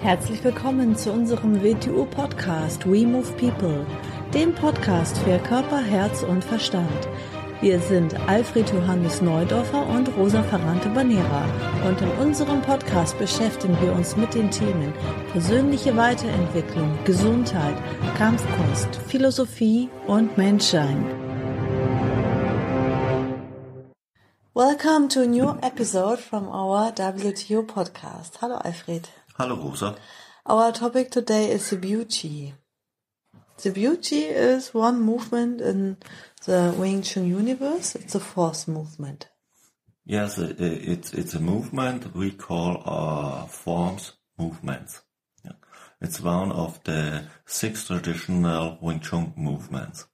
Herzlich willkommen zu unserem WTU-Podcast We Move People, dem Podcast für Körper, Herz und Verstand. Wir sind Alfred Johannes Neudorfer und Rosa Ferrante Banera und in unserem Podcast beschäftigen wir uns mit den Themen persönliche Weiterentwicklung, Gesundheit, Kampfkunst, Philosophie und Menschsein. Welcome to a new episode from our WTO podcast. Hallo Alfred. Hallo Rosa. Our topic today is the Biu Tze. The Biu Tze is one movement in the Wing Tsun universe. It's the fourth movement. Yes, it's it's a movement we call uh, forms movements. It's one of the six traditional Wing Chun movements.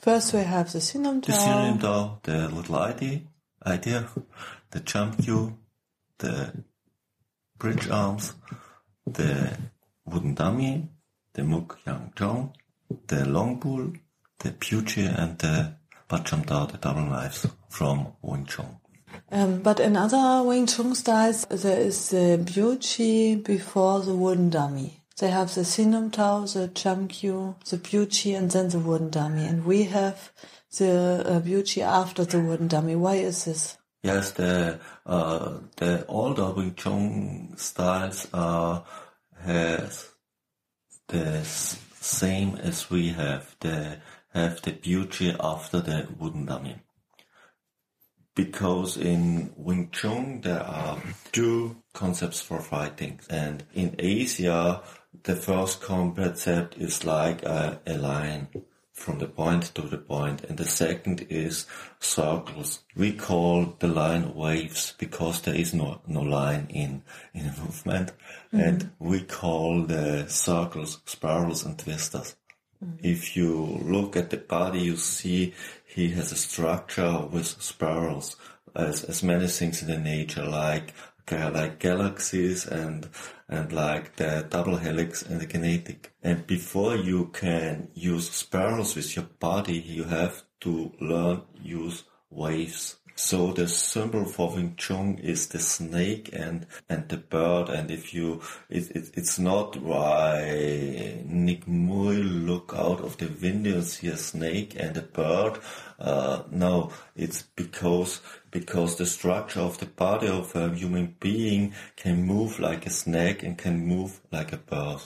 First, we have the Sinam The Sinim Dao, the little idea, idea, the jump cue, the bridge arms, the wooden dummy, the Muk Yang Chong, the long bull, the Puchi, and the Bacham Dao, the double knives from Wing Chun. Um, but in other Wing Chun styles, there is the Buchi before the wooden dummy. They have the Sinum Tao, the Chamkyu, the Buchi, and then the wooden dummy. And we have the uh, after the wooden dummy. Why is this? Yes, the uh, the older Wing Chun styles are has the same as we have. They have the Biu Tze after the wooden dummy. Because in Wing Chun there are two concepts for fighting, and in Asia the first concept is like a, a line from the point to the point, and the second is circles. We call the line waves because there is no no line in in movement, mm-hmm. and we call the circles spirals and twisters. Mm-hmm. If you look at the body, you see he has a structure with spirals, as as many things in the nature, like okay, like galaxies and and like the double helix and the kinetic. And before you can use spirals with your body, you have to learn use waves. So the symbol for Wing Chun is the snake and and the bird. And if you, it, it it's not why Ng Mui look out of the window and see a snake and a bird. Uh, no, it's because because the structure of the body of a human being can move like a snake and can move like a bird.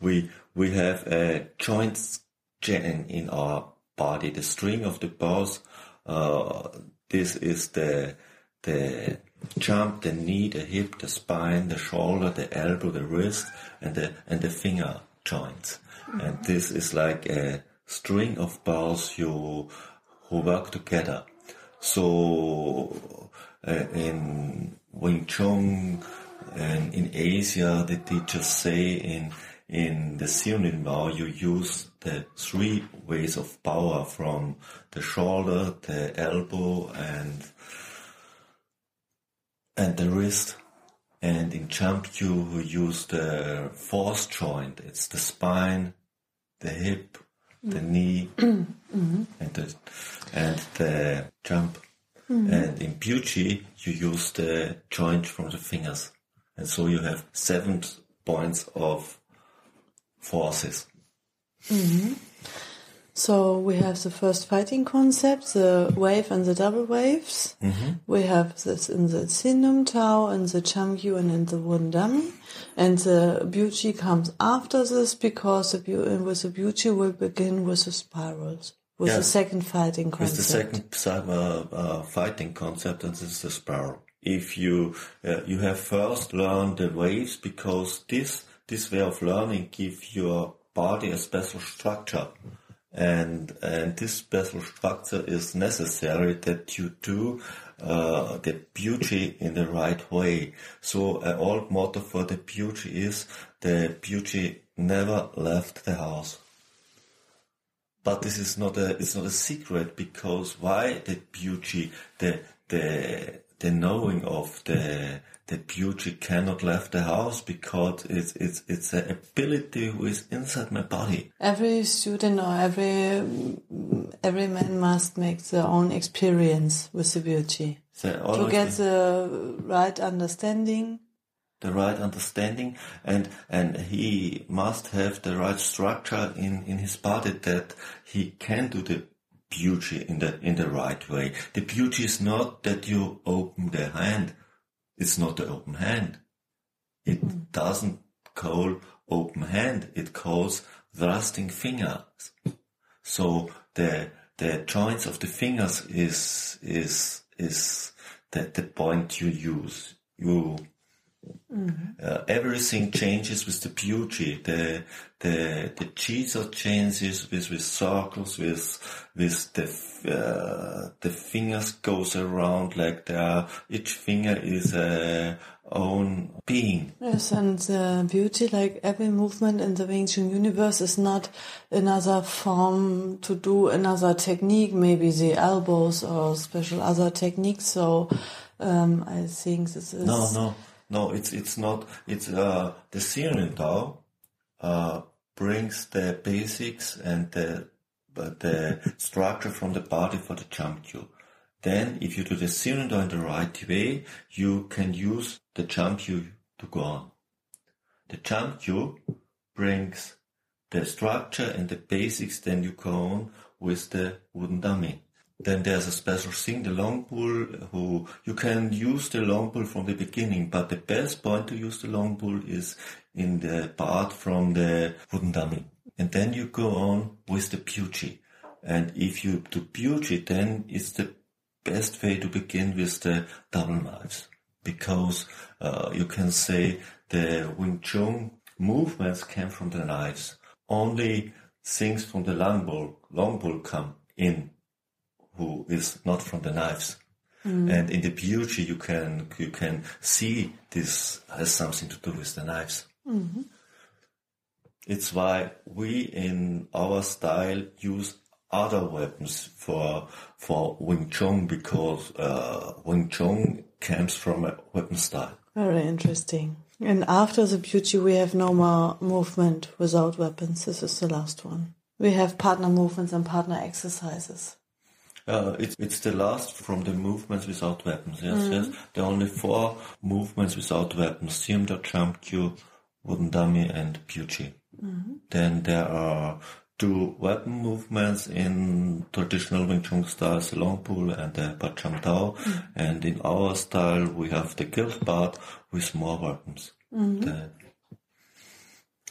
We we have a joint chain in our body. The string of the bows. Uh, this is the the jump, the knee, the hip, the spine, the shoulder, the elbow, the wrist, and the and the finger joints. And this is like a string of bows you who work together. So uh, in Wing Chun and in Asia, the teachers say in in the Sionin Bao you use the three ways of power from the shoulder, the elbow, and and the wrist. And in jump you use the fourth joint. It's the spine, the hip, the knee, and the and the. And in Puchi you use the joint from the fingers, and so you have seven points of forces. Mm-hmm. So we have the first fighting concept, the wave and the double waves. Mm-hmm. We have this in the Sinum Tao, and the Chamkyu, and in the wooden dummy. And the Biu Tze comes after this because the with the Biu Tze will begin with the spirals, with the second fighting concept. the second uh, uh, fighting concept, and this is the spiral. If you uh, you have first learned the waves because this this way of learning give your body a special structure, and and this special structure is necessary that you do uh, the Biu Tze in the right way. So an old motto for the Biu Tze is the Biu Tze never left the house. But this is not a it's not a secret because why the Biu Tze the the the knowing of the the Biu Tze cannot left the house because it's it's it's an ability who is inside my body. Every student or every every man must make their own experience with the Biu Tze So to get the right understanding the right understanding, and and he must have the right structure in in his body that he can do the Biu Tze in the in the right way. The Biu Tze is not that you open the hand. It's not the open hand. It mm. doesn't call open hand. It calls thrusting fingers. So the the joints of the fingers is is is the, the point you use. You Mm-hmm. Uh, everything changes with the Biu Tze. The the the Jesus changes with with circles, with with the uh, the fingers goes around like there. Each finger is a own being. Yes, and the Biu Tze, like every movement in the Wing Tsun universe, is not another form to do another technique, maybe the elbows or special other techniques. So um, I think this is no, no no, it's it's not. It's uh, the Siren Tao uh, brings the basics and the but the structure from the body for the jump cue. Then, if you do the Tao in the right way, you can use the jump cue to go on. The jump cue brings the structure and the basics. Then you go on with the wooden dummy. Then there's a special thing, the long pull, who you can use the long pull from the beginning, but the best point to use the long pull is in the part from the wooden dummy. And then you go on with the Biu Tze. And if you do Biu Tze, then it's the best way to begin with the double knives. Because uh, you can say the Wing Chun movements came from the knives. Only things from the long pull, long pull come in who is not from the knives. Mm. And in the Biu Tze, you can you can see this has something to do with the knives. Mm-hmm. It's why we in our style use other weapons for for Wing Chun because uh, Wing Chun comes from a weapon style. Very interesting. And after the Biu Tze, we have no more movement without weapons. This is the last one. We have partner movements and partner exercises. Uh, it's it's the last from the movements without weapons. Yes, mm. yes. There are only four movements without weapons: Siam jump cue, wooden dummy, and Puchi. Mm-hmm. Then there are two weapon movements in traditional Wing Chun style, the long pull and the Bacham Tao. Mm. And in our style, we have the guild part with more weapons. Mm-hmm. The,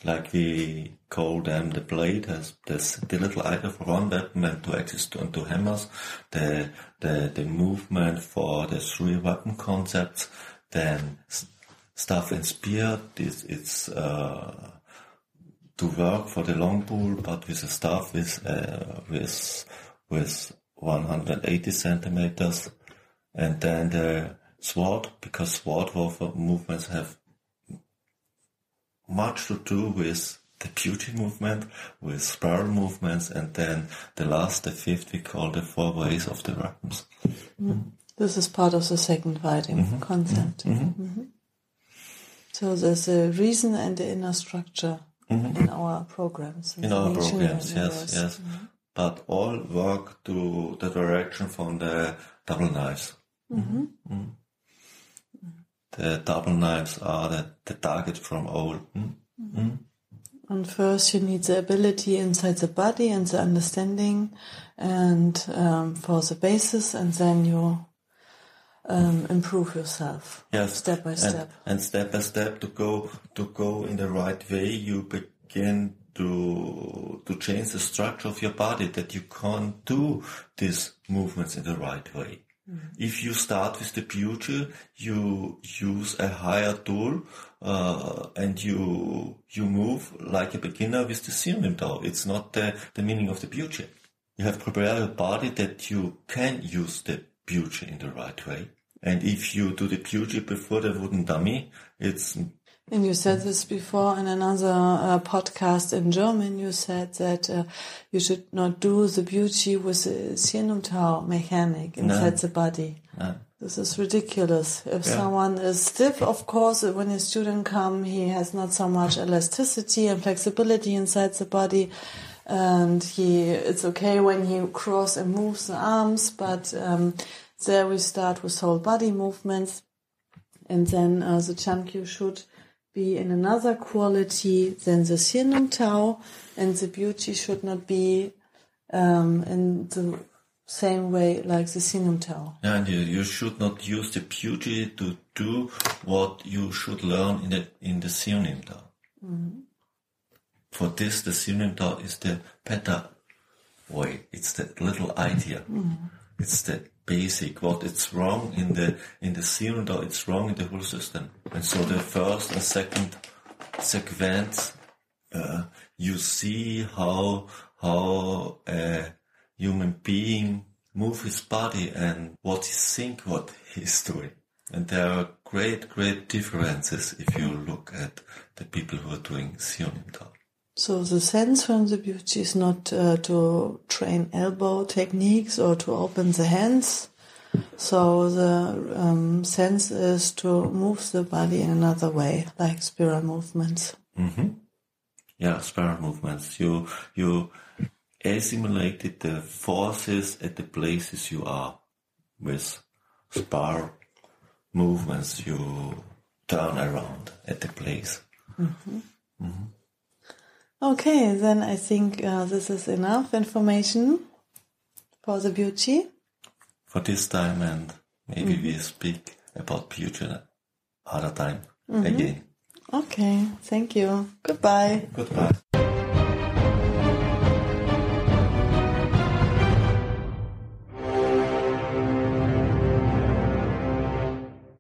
like we call them the blade has this the little item for one weapon and two axes and two hammers, the the the movement for the three weapon concepts, then staff and spear. This it's uh, to work for the long pull, but with a staff with uh, with with 180 centimeters, and then the sword because sword warfare movements have much to do with the Biu Tze movement, with spiral movements, and then the last, the fifth, we call the four ways of the weapons. Mm. This is part of the second fighting mm-hmm. concept. Mm-hmm. Mm-hmm. So there's a reason and the inner structure mm-hmm. in our programs. In our programs, yes, yes. Mm-hmm. But all work to the direction from the double knives. Mm-hmm the double knives are the, the target from all. Mm? Mm? And first, you need the ability inside the body and the understanding, and um, for the basis, and then you um, improve yourself. Yes, step by step. And, and step by step to go to go in the right way. You begin to to change the structure of your body that you can't do these movements in the right way. Mm-hmm. If you start with the Biu Tze, you use a higher tool uh, and you you move like a beginner with the Sirim Tao. It's not the, the meaning of the Biu Tze. You have prepared your body that you can use the Biu Tze in the right way. And if you do the Biu Tze before the wooden dummy, it's and you said this before in another uh, podcast in German. You said that uh, you should not do the Biu Tze with the Sienumtau mechanic inside no. the body. No. This is ridiculous. If yeah. someone is stiff, of course, when a student come, he has not so much elasticity and flexibility inside the body. And he, it's okay when he cross and moves the arms, but um, there we start with whole body movements and then uh, the chankyu should be in another quality than the sinum tau, and the Biu Tze should not be um, in the same way like the tau. Yeah, and you, you should not use the Biu Tze to do what you should learn in the in the synonym tau. For this, the synonym tau is the better way. It's the little idea. It's the basic. What it's wrong in the in the tau, it's wrong in the whole system. And so the first and second sequence, uh, you see how how a human being move his body and what he think, what he's doing. And there are great, great differences if you look at the people who are doing Tao. So the sense from the Biu Tze is not uh, to train elbow techniques or to open the hands. So the um, sense is to move the body in another way, like spiral movements. Mhm. Yeah, spiral movements. You, you assimilated the forces at the places you are with spiral movements. You turn around at the place. Okay, then I think uh, this is enough information for the Biu Tze. for this time and maybe we speak about future other time again. Okay, thank you. Goodbye. Goodbye.